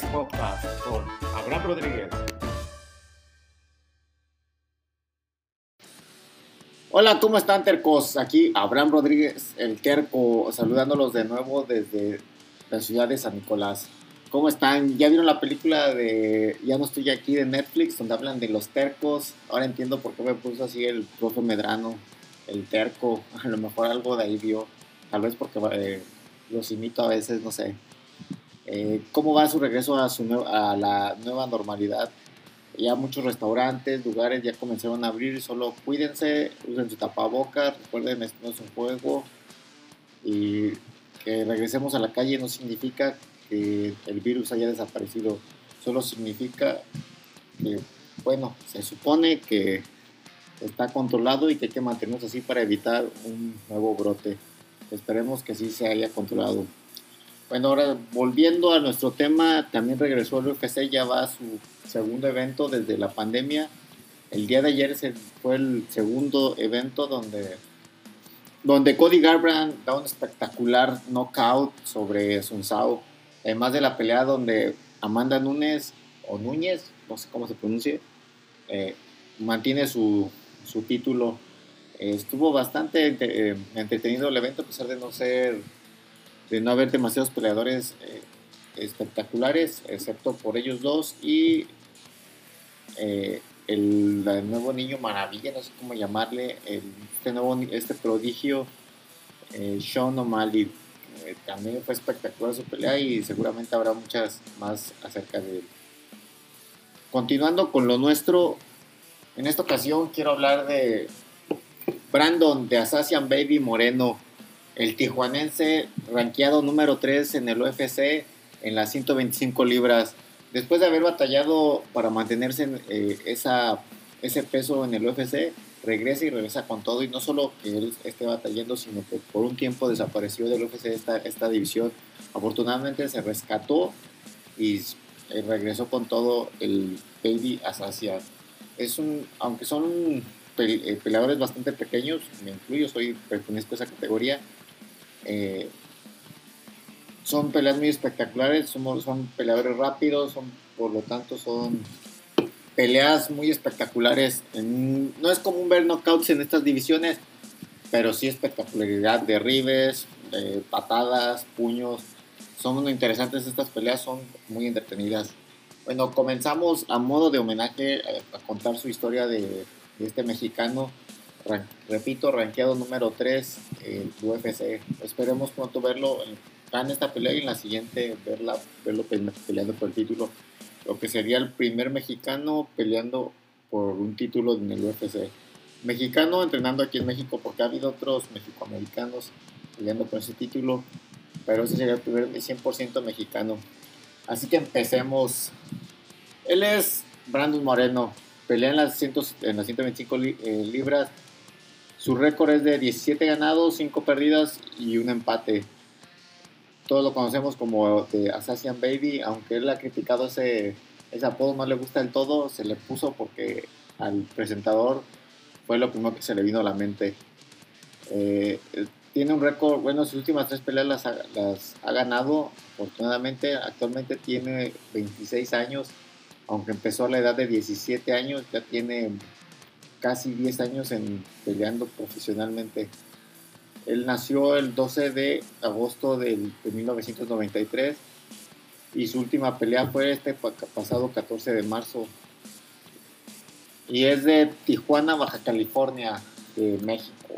Con Abraham Rodríguez. Hola, ¿cómo están tercos? Aquí Abraham Rodríguez, el terco, saludándolos de nuevo desde la ciudad de San Nicolás. ¿Cómo están? ¿Ya vieron la película de Ya no estoy aquí de Netflix donde hablan de los tercos? Ahora entiendo por qué me puso así el profe Medrano, el terco. A lo mejor algo de ahí vio. Tal vez porque eh, los imito a veces, no sé. Eh, ¿Cómo va su regreso a, su a la nueva normalidad? Ya muchos restaurantes, lugares ya comenzaron a abrir, solo cuídense, usen su tapabocas, recuerden, esto no es un juego. Y que regresemos a la calle no significa que el virus haya desaparecido, solo significa que, bueno, se supone que está controlado y que hay que mantenernos así para evitar un nuevo brote. Esperemos que sí se haya controlado. Bueno, ahora volviendo a nuestro tema, también regresó el UFC, ya va a su segundo evento desde la pandemia. El día de ayer fue el segundo evento donde, donde Cody Garbrandt da un espectacular knockout sobre Sun Sao. Además de la pelea donde Amanda Núñez, o Núñez, no sé cómo se pronuncie, eh, mantiene su, su título. Eh, estuvo bastante eh, entretenido el evento a pesar de no ser de no haber demasiados peleadores eh, espectaculares, excepto por ellos dos y eh, el, nuevo niño maravilla, no sé cómo llamarle, este nuevo este prodigio, eh, Sean O'Malley. también fue espectacular su pelea y seguramente habrá muchas más acerca de él. Continuando con lo nuestro, en esta ocasión quiero hablar de Brandon de Assassin Baby Moreno el tijuanense rankeado número 3 en el UFC en las 125 libras. Después de haber batallado para mantenerse en eh, esa, ese peso en el UFC, regresa y regresa con todo. Y no solo que él esté batallando, sino que por un tiempo desapareció del UFC esta, esta división. Afortunadamente se rescató y eh, regresó con todo el Baby Assassin. Es un, aunque son eh, peleadores bastante pequeños, me incluyo, soy pertenezco a esa categoría, eh, son peleas muy espectaculares, son, son peleadores rápidos, son, por lo tanto son peleas muy espectaculares. no es común ver knockouts en estas divisiones, pero sí espectacularidad, derribes, de patadas, puños. Son interesantes estas peleas, son muy entretenidas. Bueno, comenzamos a modo de homenaje a, contar su historia de, de este mexicano repito, rankeado número 3 el UFC. Esperemos pronto verlo en esta pelea y en la siguiente verla, verlo peleando por el título. Lo que sería el primer mexicano peleando por un título en el UFC. Mexicano entrenando aquí en México porque ha habido otros mexicoamericanos peleando por ese título, pero ese sería el primer 100% mexicano. Así que empecemos. Él es Brandon Moreno, pelea en las, en las 125 eh, libras su récord es de 17 ganados, 5 perdidas y un empate. Todos lo conocemos como de Assassin Baby, aunque él ha criticado ese, ese apodo, no le gusta del todo, se le puso porque al presentador fue lo primero que se le vino a la mente. Eh, tiene un récord, bueno, sus últimas tres peleas las ha, las ha ganado, afortunadamente, actualmente tiene 26 años, aunque empezó a la edad de 17 años, ya tiene casi 10 años en peleando profesionalmente. Él nació el 12 de agosto de 1993 y su última pelea fue este pasado 14 de marzo. Y es de Tijuana, Baja California, de México.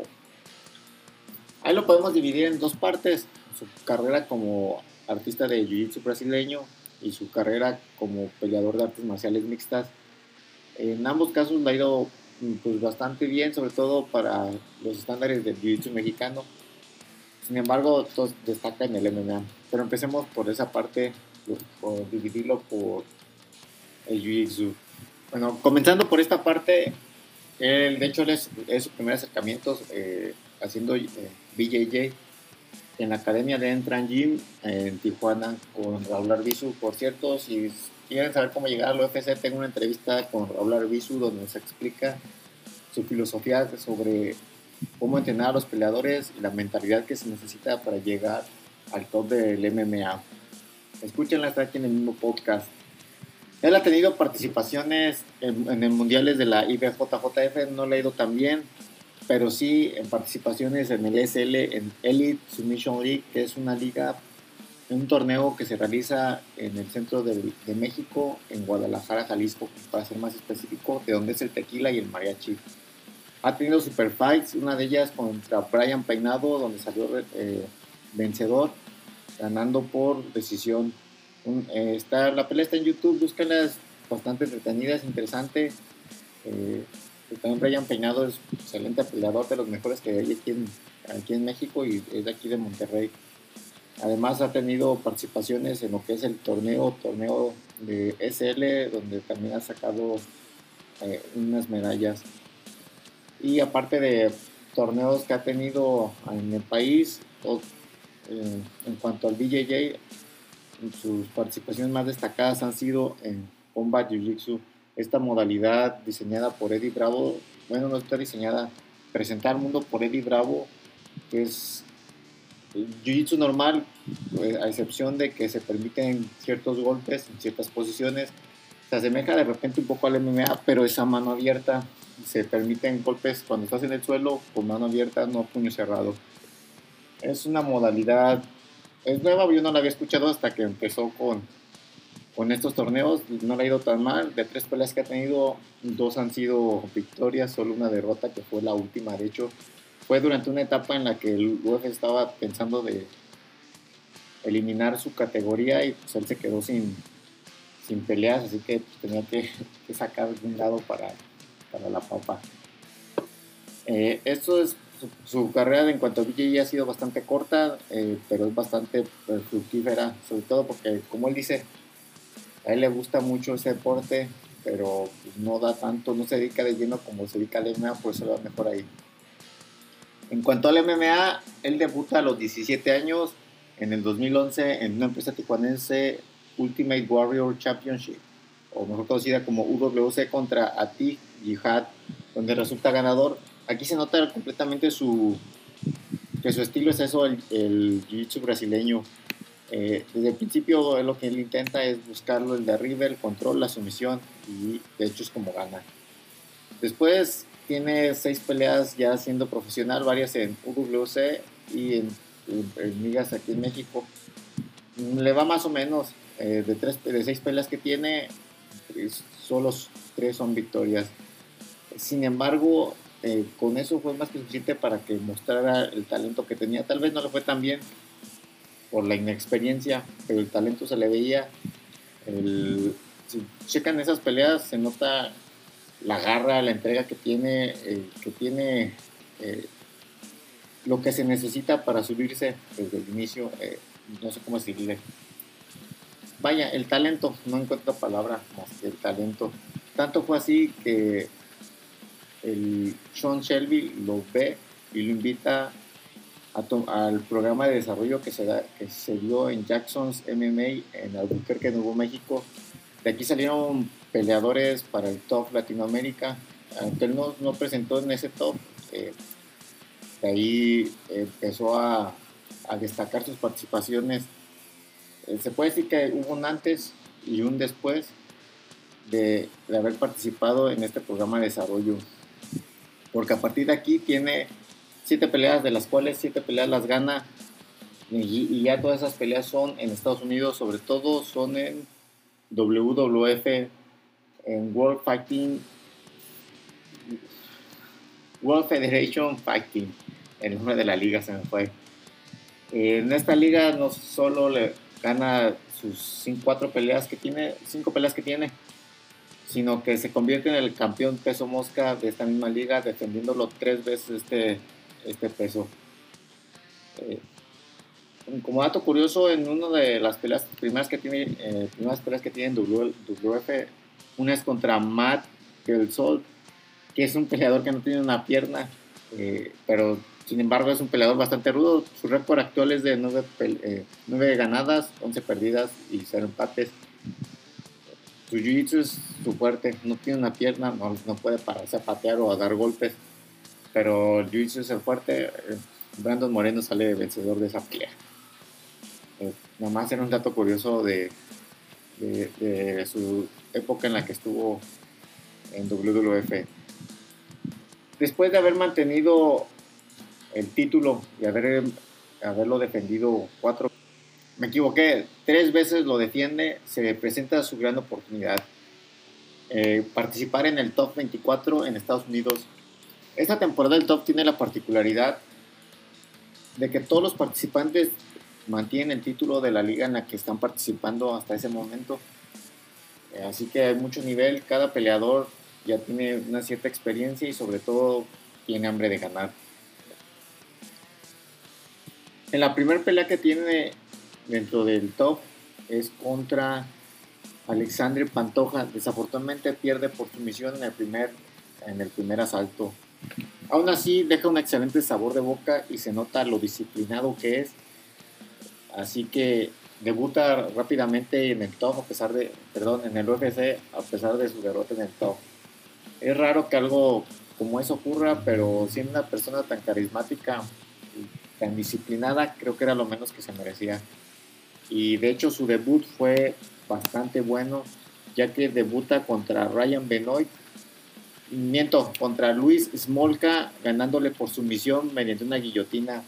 Ahí lo podemos dividir en dos partes, su carrera como artista de Jiu-Jitsu brasileño y su carrera como peleador de artes marciales mixtas. En ambos casos le ha ido pues bastante bien, sobre todo para los estándares del jiu-jitsu mexicano. Sin embargo, todos destaca en el MMA. Pero empecemos por esa parte, por, dividirlo por el jiu-jitsu. Bueno, comenzando por esta parte, él, de hecho, es, es su primer acercamiento eh, haciendo eh, BJJ en la academia de Entran Gym en Tijuana con Raúl Arbizu. Por cierto, si quieren saber cómo llegar al UFC, tengo una entrevista con Raúl Arbizu donde nos explica su filosofía sobre cómo entrenar a los peleadores y la mentalidad que se necesita para llegar al top del MMA. Escúchenla, está aquí en el mismo podcast. Él ha tenido participaciones en, en el mundiales de la IBJJF, no le ha ido tan bien, pero sí en participaciones en el SL, en Elite Submission League, que es una liga, un torneo que se realiza en el centro de, México, en Guadalajara, Jalisco, para ser más específico, de donde es el tequila y el mariachi. Ha tenido super fights, una de ellas contra Brian Peinado, donde salió eh, vencedor, ganando por decisión un, eh, está, la pelea está en YouTube, búsquenlas, bastante entretenida, es interesante. Eh, también Brian Peinado es excelente peleador, de los mejores que hay aquí en México y es de aquí de Monterrey. Además ha tenido participaciones en lo que es el torneo, torneo de SL, donde también ha sacado eh, unas medallas. Y aparte de torneos que ha tenido en el país, o, eh, en cuanto al BJJ, sus participaciones más destacadas han sido en Combat Jiu-Jitsu, esta modalidad diseñada por Eddie Bravo, bueno, no está diseñada, presentar al mundo por Eddie Bravo, que es Jiu-Jitsu normal, pues, a excepción de que se permiten ciertos golpes en ciertas posiciones, se asemeja de repente un poco al MMA, pero esa mano abierta, se permiten golpes cuando estás en el suelo con mano abierta, no puño cerrado. Es una modalidad nueva, yo no la había escuchado hasta que empezó con, con estos torneos, no le ha ido tan mal, de tres peleas que ha tenido, dos han sido victorias, solo una derrota que fue la última, de hecho, fue durante una etapa en la que el UFC estaba pensando de eliminar su categoría y pues él se quedó sin, sin peleas, así que tenía que, sacar un lado para, para la papa. Eh, esto es su, carrera en cuanto a BJJ ha sido bastante corta, eh, pero es bastante fructífera, sobre todo porque, como él dice, a él le gusta mucho ese deporte, pero pues, no da tanto, no se dedica de lleno como se dedica al MMA, pues se va mejor ahí. En cuanto al MMA, él debuta a los 17 años en el 2011 en una empresa tijuanense Ultimate Warrior Championship, o mejor conocida como UWC contra Atik Jihad, donde resulta ganador aquí se nota completamente su, que su estilo es eso, el, el jiu-jitsu brasileño. Eh, desde el principio lo que él intenta es buscarlo el derribe, el control, la sumisión y de hecho es como gana. Después tiene seis peleas ya siendo profesional, varias en UWC y en, en, ligas aquí en México. Le va más o menos, eh, de, tres, de seis peleas que tiene, solo tres son victorias. Sin embargo, eh, con eso fue más que suficiente para que mostrara el talento que tenía. Tal vez no le fue tan bien por la inexperiencia, pero el talento se le veía. Si checan esas peleas, se nota la garra, la entrega que tiene, eh, que tiene eh, lo que se necesita para subirse desde el inicio. no sé cómo decirle. Vaya, el talento, no encuentro palabra más que el talento. Tanto fue así que el Sean Shelby lo ve y lo invita al programa de desarrollo que se, da, que se dio en Jackson's MMA en Albuquerque, Nuevo México. De aquí salieron peleadores para el top Latinoamérica, aunque él no, no presentó en ese top. Eh, de ahí empezó a, a, destacar sus participaciones. Eh, se puede decir que hubo un antes y un después de, de haber participado en este programa de desarrollo porque a partir de aquí tiene siete peleas, de las cuales siete peleas las gana. Y, ya todas esas peleas son en Estados Unidos, sobre todo son en WWF, en World Fighting, World Federation Fighting, el nombre de la liga se me fue. En esta liga no solo le gana sus cuatro peleas que tiene, cinco peleas que tiene, sino que se convierte en el campeón peso mosca de esta misma liga, defendiéndolo tres veces este, este peso. Eh, como dato curioso, en una de las peleas primeras que tiene, eh, primeras peleas que tiene en WF, una es contra Matt del Sol, que es un peleador que no tiene una pierna, eh, pero sin embargo es un peleador bastante rudo. Su récord actual es de 9, 9 ganadas, 11 perdidas y 0 empates su jiu-jitsu es su fuerte, no tiene una pierna, no, no, puede pararse a patear o a dar golpes, pero el jiu-jitsu es el fuerte. Eh, Brandon Moreno sale vencedor de esa pelea. Eh, nada más era un dato curioso de, de, su época en la que estuvo en WWF. Después de haber mantenido el título y haber, haberlo defendido cuatro, me equivoqué, tres veces lo defiende, se presenta su gran oportunidad. Eh, participar en el Top 24 en Estados Unidos. Esta temporada del Top tiene la particularidad de que todos los participantes mantienen el título de la liga en la que están participando hasta ese momento. Eh, así que hay mucho nivel, cada peleador ya tiene una cierta experiencia y sobre todo tiene hambre de ganar. En la primera pelea que tiene dentro del top es contra Alexandre Pantoja. Desafortunadamente pierde por sumisión en el primer, en el primer asalto. Aún así deja un excelente sabor de boca y se nota lo disciplinado que es. Así que debuta rápidamente en el top a pesar de, perdón, en el UFC a pesar de su derrota en el top. Es raro que algo como eso ocurra, pero siendo una persona tan carismática y tan disciplinada, creo que era lo menos que se merecía. Y de hecho su debut fue bastante bueno, ya que debuta contra Ryan Benoit, miento, contra Luis Smolka, ganándole por sumisión mediante una guillotina,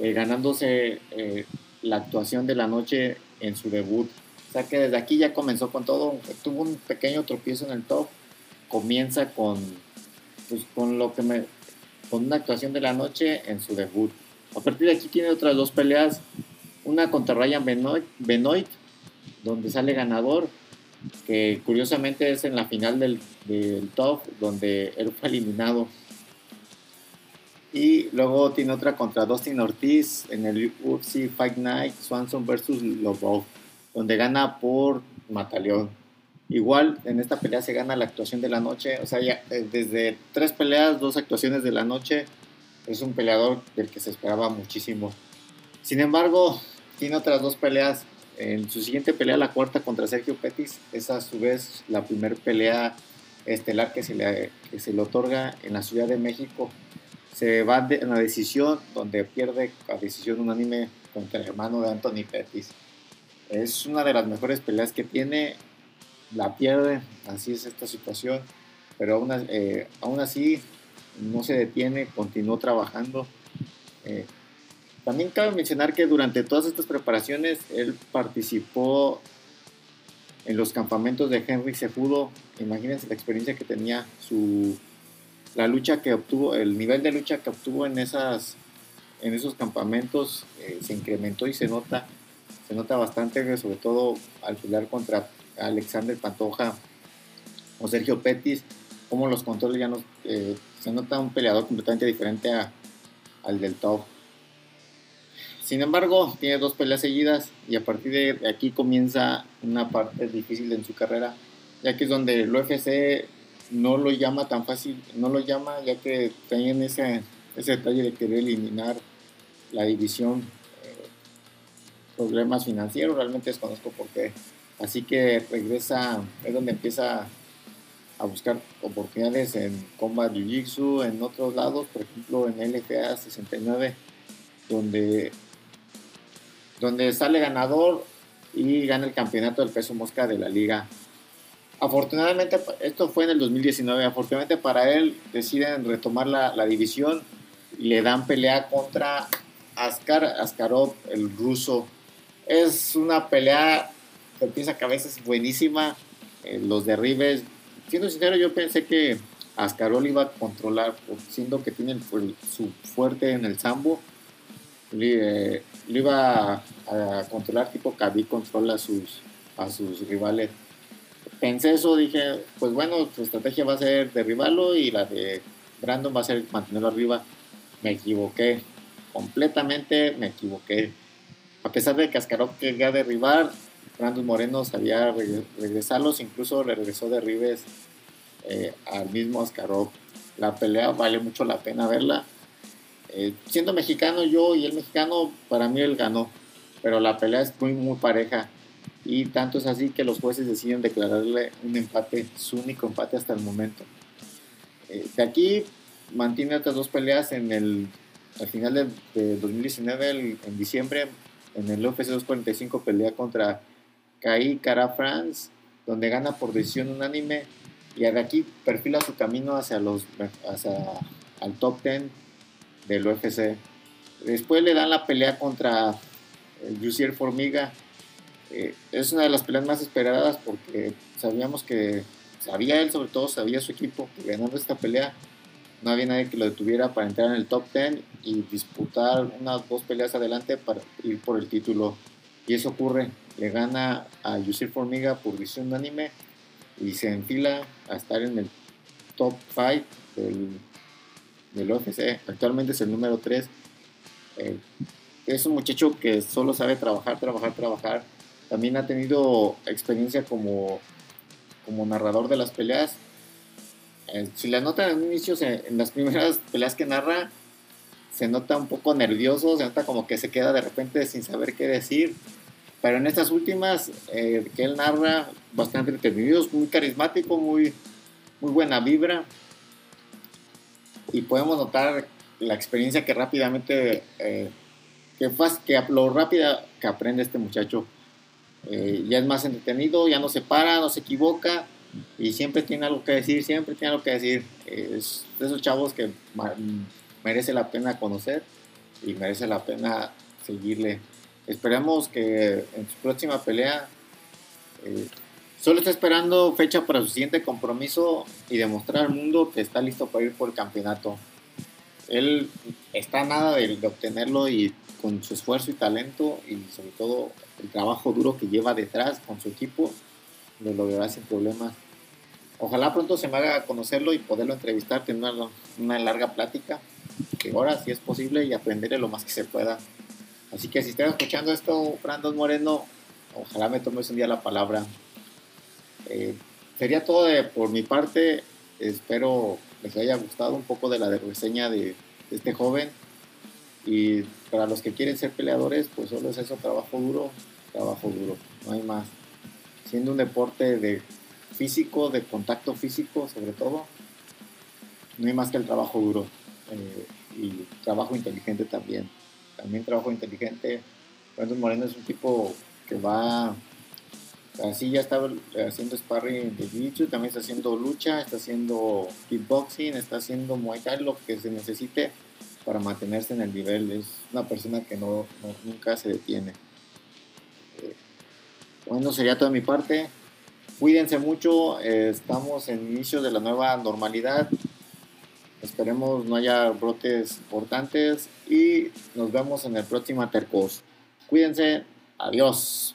eh, ganándose eh, la actuación de la noche en su debut. O sea que desde aquí ya comenzó con todo, tuvo un pequeño tropiezo en el top, comienza con, pues, con lo que me, con una actuación de la noche en su debut. A partir de aquí tiene otras dos peleas, una contra Ryan Benoit, Benoit donde sale ganador, que curiosamente es en la final del, del top, donde él fue eliminado y luego tiene otra contra Dustin Ortiz en el UFC Fight Night Swanson vs. Lobov, donde gana por Mataleón. Igual en esta pelea se gana la actuación de la noche, o sea, ya, eh, desde tres peleas, dos actuaciones de la noche, es un peleador del que se esperaba muchísimo. Sin embargo, tiene otras dos peleas. En su siguiente pelea, la cuarta contra Sergio Pettis, es a su vez la primera pelea estelar que se, le, que se le otorga en la Ciudad de México se va en la decisión donde pierde a decisión unánime contra el hermano de Anthony Pettis. Es una de las mejores peleas que tiene, la pierde, así es esta situación, pero aún, eh, aún así no se detiene, continuó trabajando. Eh, también cabe mencionar que durante todas estas preparaciones él participó en los campamentos de Henry Cejudo. Imagínense la experiencia que tenía su la lucha que obtuvo, el nivel de lucha que obtuvo en, esas, en esos campamentos eh, se incrementó y se nota, se nota bastante, sobre todo al pelear contra Alexander Pantoja o Sergio Pettis, como los controles ya no, eh, se nota un peleador completamente diferente al del top. Sin embargo, tiene dos peleas seguidas y a partir de aquí comienza una parte difícil en su carrera, ya que es donde el UFC no lo llama tan fácil, no lo llama ya que tienen ese, ese detalle de querer eliminar la división, eh, problemas financieros, realmente desconozco por qué. Así que regresa, es donde empieza a buscar oportunidades en Combat Jiu-Jitsu, en otros lados, por ejemplo en LFA 69, donde, donde sale ganador y gana el campeonato del peso mosca de la liga Afortunadamente, esto fue en el 2019, afortunadamente para él deciden retomar la, división y le dan pelea contra Askar Askarov, el ruso. Es una pelea que empieza a veces buenísima, eh, los derribes. Siendo sincero, yo pensé que Askarov iba a controlar, siendo que tiene su fuerte en el sambo, le, iba a, a, controlar tipo Khabib controla sus, a sus rivales pensé eso, dije, pues bueno, su estrategia va a ser derribarlo y la de Brandon va a ser mantenerlo arriba. Me equivoqué, completamente me equivoqué. A pesar de que Askarov quería derribar, Brandon Moreno sabía regresarlos, incluso le regresó derribes eh, al mismo Askarov. La pelea vale mucho la pena verla. Eh, siendo mexicano yo y el mexicano, para mí él ganó, pero la pelea es muy, muy pareja y tanto es así que los jueces deciden declararle un empate, su único empate hasta el momento. Eh, de aquí mantiene otras dos peleas en el al final de, 2019, en diciembre, en el UFC 245 pelea contra Kai Cara France, donde gana por decisión unánime y de aquí perfila su camino hacia los hacia al top 10 del UFC. Después le dan la pelea contra Jussier Formiga. Eh, es una de las peleas más esperadas porque sabíamos que sabía él, sobre todo sabía su equipo, que ganando esta pelea no había nadie que lo detuviera para entrar en el top 10 y disputar unas dos peleas adelante para ir por el título. Y eso ocurre, le gana a Yusir Formiga por visión unánime y se enfila a estar en el top 5 del, del. Actualmente es el número 3. Eh, es un muchacho que solo sabe trabajar, trabajar, trabajar. También ha tenido experiencia como, como narrador de las peleas. Eh, si la nota en inicios, en las primeras peleas que narra, se nota un poco nervioso, se nota como que se queda de repente sin saber qué decir. Pero en estas últimas, eh, que él narra, bastante entretenido, muy carismático, muy, muy buena vibra. Y podemos notar la experiencia que rápidamente eh, que, que lo rápida que aprende este muchacho. Eh, ya es más entretenido, ya no se para, no se equivoca y siempre tiene algo que decir, siempre tiene algo que decir. es de esos chavos que merece la pena conocer y merece la pena seguirle. Esperemos que en su próxima pelea eh, solo está esperando fecha para su siguiente compromiso y demostrar al mundo que está listo para ir por el campeonato. Él está nada de obtenerlo y con su esfuerzo y talento y sobre todo el trabajo duro que lleva detrás con su equipo, lo logrará sin problemas. Ojalá pronto se me haga conocerlo y poderlo entrevistar, tener una, larga plática, que ahora sí es posible y aprenderle lo más que se pueda. Así que si estás escuchando esto, Brandon Moreno, ojalá me tomes un día la palabra. Eh, sería todo por mi parte. Espero les haya gustado un poco de la reseña de, de este joven. Y para los que quieren ser peleadores, pues solo es eso, trabajo duro, trabajo duro, no hay más. Siendo un deporte de físico, de contacto físico sobre todo, no hay más que el trabajo duro eh, y trabajo inteligente también. También trabajo inteligente. Brandon Moreno es un tipo que va, así ya está haciendo sparring de jiu también está haciendo lucha, está haciendo kickboxing, está haciendo muay thai, lo que se necesite para mantenerse en el nivel. Es una persona que no, nunca se detiene. Eh, bueno, sería toda mi parte. Cuídense mucho, eh, estamos en inicio de la nueva normalidad. Esperemos no haya brotes importantes y nos vemos en el próximo Atercos. Cuídense, adiós.